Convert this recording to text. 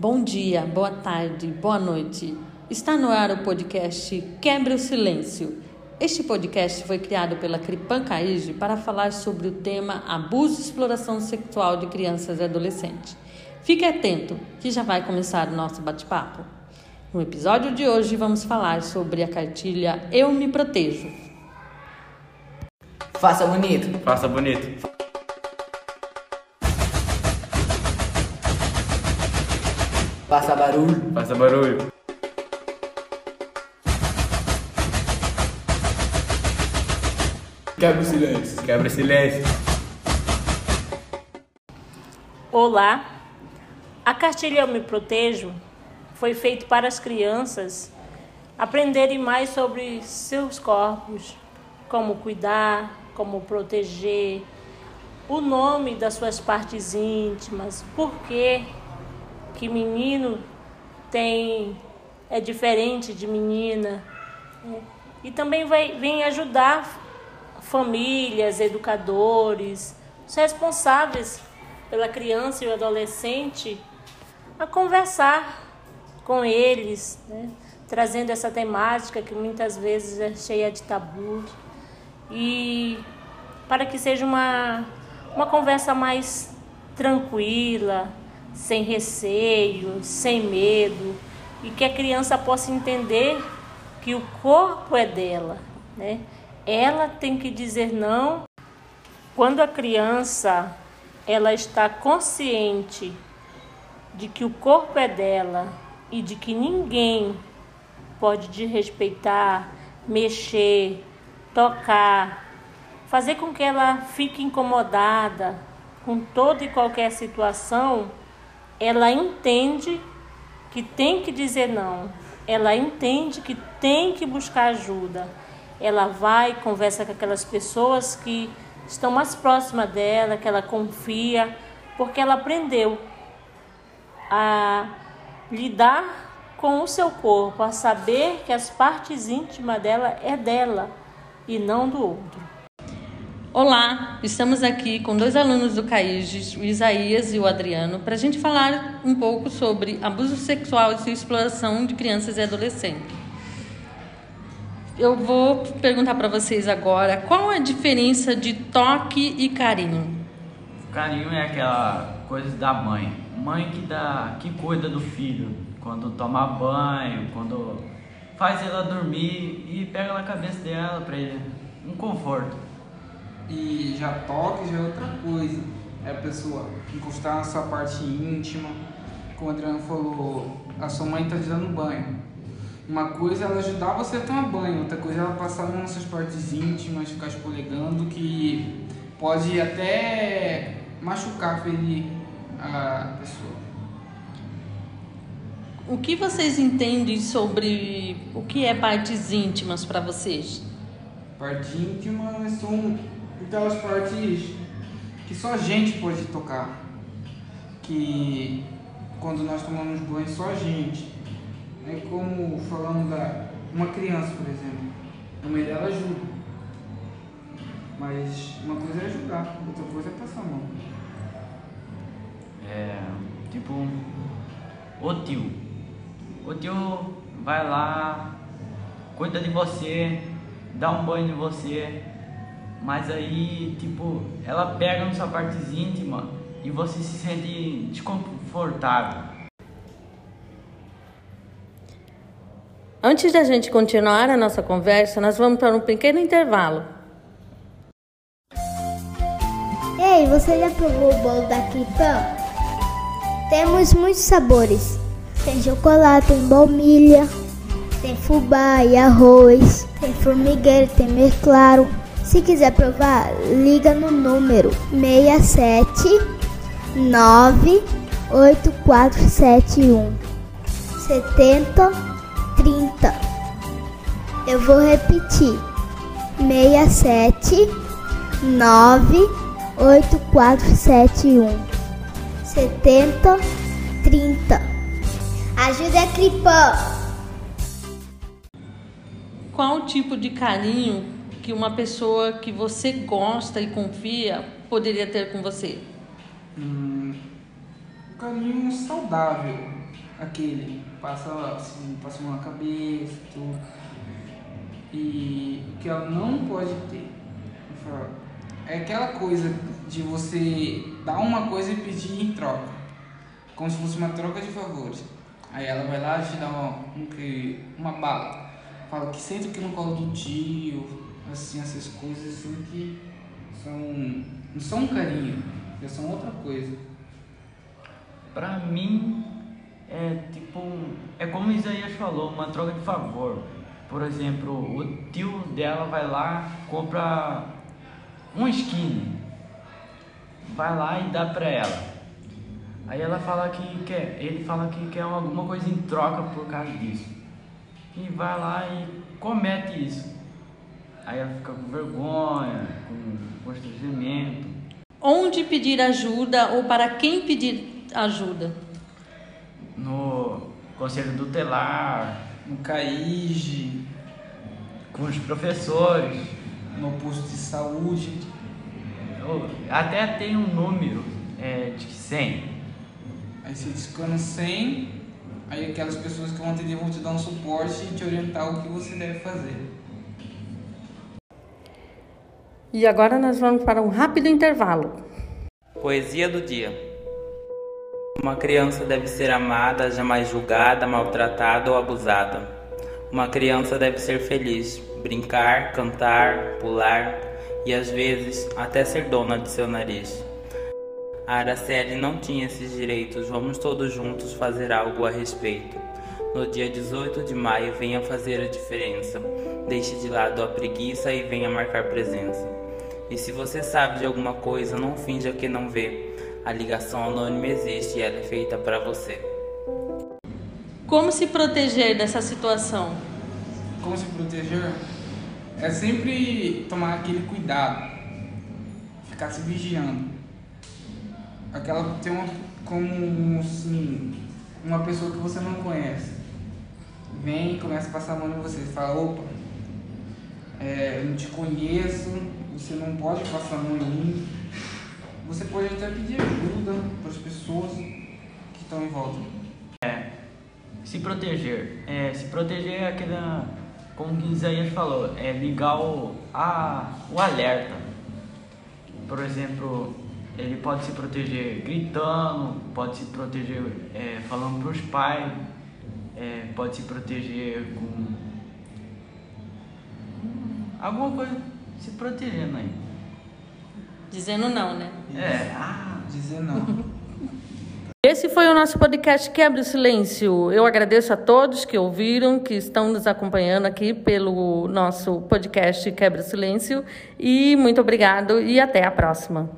Bom dia, boa tarde, boa noite. Está no ar o podcast Quebre o Silêncio. Este podcast foi criado pela Cripan Caige para falar sobre o tema abuso e exploração sexual de crianças e adolescentes. Fique atento, que já vai começar o nosso bate-papo. No episódio de hoje vamos falar sobre a cartilha Eu Me Protejo. Faça bonito. Faça bonito. Faça barulho. Faça barulho. Quebra o silêncio. Quebra o silêncio. Olá. A cartilha Eu Me Protejo foi feita para as crianças aprenderem mais sobre seus corpos, como cuidar, como proteger, o nome das suas partes íntimas, por que que menino tem é diferente de menina. Né? E também vai, vem ajudar famílias, educadores, os responsáveis pela criança e o adolescente a conversar com eles, né? trazendo essa temática que muitas vezes é cheia de tabus e para que seja uma, uma conversa mais tranquila, sem receio, sem medo, e que a criança possa entender que o corpo é dela, né? Ela tem que dizer não. Quando a criança ela está consciente de que o corpo é dela e de que ninguém pode desrespeitar, mexer, tocar, fazer com que ela fique incomodada com toda e qualquer situação, ela entende que tem que dizer não, ela entende que tem que buscar ajuda. Ela vai, conversa com aquelas pessoas que estão mais próximas dela, que ela confia, porque ela aprendeu a lidar com o seu corpo, a saber que as partes íntimas dela é dela e não do outro. Olá, estamos aqui com dois alunos do CAIGES, o Isaías e o Adriano, para a gente falar um pouco sobre abuso sexual e exploração de crianças e adolescentes. Eu vou perguntar para vocês agora qual a diferença de toque e carinho. Carinho é aquela coisa da mãe, mãe que dá, que cuida do filho, quando toma banho, quando faz ela dormir e pega na cabeça dela para ele um conforto e já toque já é outra coisa. É a pessoa encostar na sua parte íntima, como o Adriano falou, a sua mãe está te dando banho. Uma coisa é ela ajudar você a tomar banho, outra coisa é ela passar nas suas partes íntimas, ficar espolegando, que pode até machucar, ferir a pessoa. O que vocês entendem sobre o que é partes íntimas para vocês? Parte íntima são aquelas partes que só a gente pode tocar. Que quando nós tomamos banho, só a gente. É como falando da uma criança, por exemplo. A mãe dela ajuda. Mas uma coisa é ajudar, outra coisa é passar a mão. É, tipo, o tio. O tio vai lá, cuida de você, dá um banho em você, mas aí, tipo, ela pega na sua parte íntima e você se sente desconfortável. Antes da gente continuar a nossa conversa, nós vamos para um pequeno intervalo. Ei, você já provou o bolo da Cripã? Temos muitos sabores. Tem chocolate, tem baunilha, tem fubá e arroz, tem formigueiro, tem mesclaro. Se quiser provar, liga no número 67 98471 70 30. Eu vou repetir. 67 98471 70 30. Ajuda a Cripã. Qual tipo de carinho que uma pessoa que você gosta e confia poderia ter com você? Hum, um carinho saudável. aquele, passa, assim, passa a mão na cabeça, tudo. E o que ela não pode ter é aquela coisa de você dar uma coisa e pedir em troca, como se fosse uma troca de favores. Aí ela vai lá e te dá uma, um, uma bala, fala que senta aqui no colo do tio, assim, essas coisas assim que são, não são um carinho, já são outra coisa. Pra mim, é tipo, é como Isaías falou, uma troca de favor. Por exemplo, o tio dela vai lá, compra um skin, vai lá e dá pra ela. Aí ela fala que quer, ele fala que quer alguma coisa em troca por causa disso. E vai lá e comete isso. Aí ela fica com vergonha, com constrangimento. Onde pedir ajuda ou para quem pedir ajuda? No conselho tutelar, no CAIGE, com os professores, no posto de saúde. Até tem um número é, de 100. Aí você descana 100, aí aquelas pessoas que vão atender vão te dar um suporte e te orientar o que você deve fazer. E agora nós vamos para um rápido intervalo. Poesia do dia. Uma criança deve ser amada, jamais julgada, maltratada ou abusada. Uma criança deve ser feliz, brincar, cantar, pular e às vezes até ser dona de seu nariz. A Araceli não tinha esses direitos, vamos todos juntos fazer algo a respeito. No dia 18 de maio, venha fazer a diferença. Deixe de lado a preguiça e venha marcar presença. E se você sabe de alguma coisa, não finja que não vê. A ligação anônima existe e ela é feita para você. Como se proteger dessa situação? Como se proteger? É sempre tomar aquele cuidado, ficar se vigiando. Aquela tem uma como assim, uma pessoa que você não conhece. Vem e começa a passar a mão em você. Fala, opa, é, eu não te conheço, você não pode passar a mão em mim. Você pode até pedir ajuda para as pessoas que estão em volta. É, se proteger. É, se proteger é aquela, como o Isaías falou, é ligar o, a, o alerta. Por exemplo, ele pode se proteger gritando, pode se proteger é, falando para os pais, é, pode se proteger com alguma coisa se protegendo aí. Dizendo não, né? É, ah, Dizer não. Esse foi o nosso podcast Quebra o Silêncio. Eu agradeço a todos que ouviram, que estão nos acompanhando aqui pelo nosso podcast Quebra o Silêncio. E muito obrigado e até a próxima.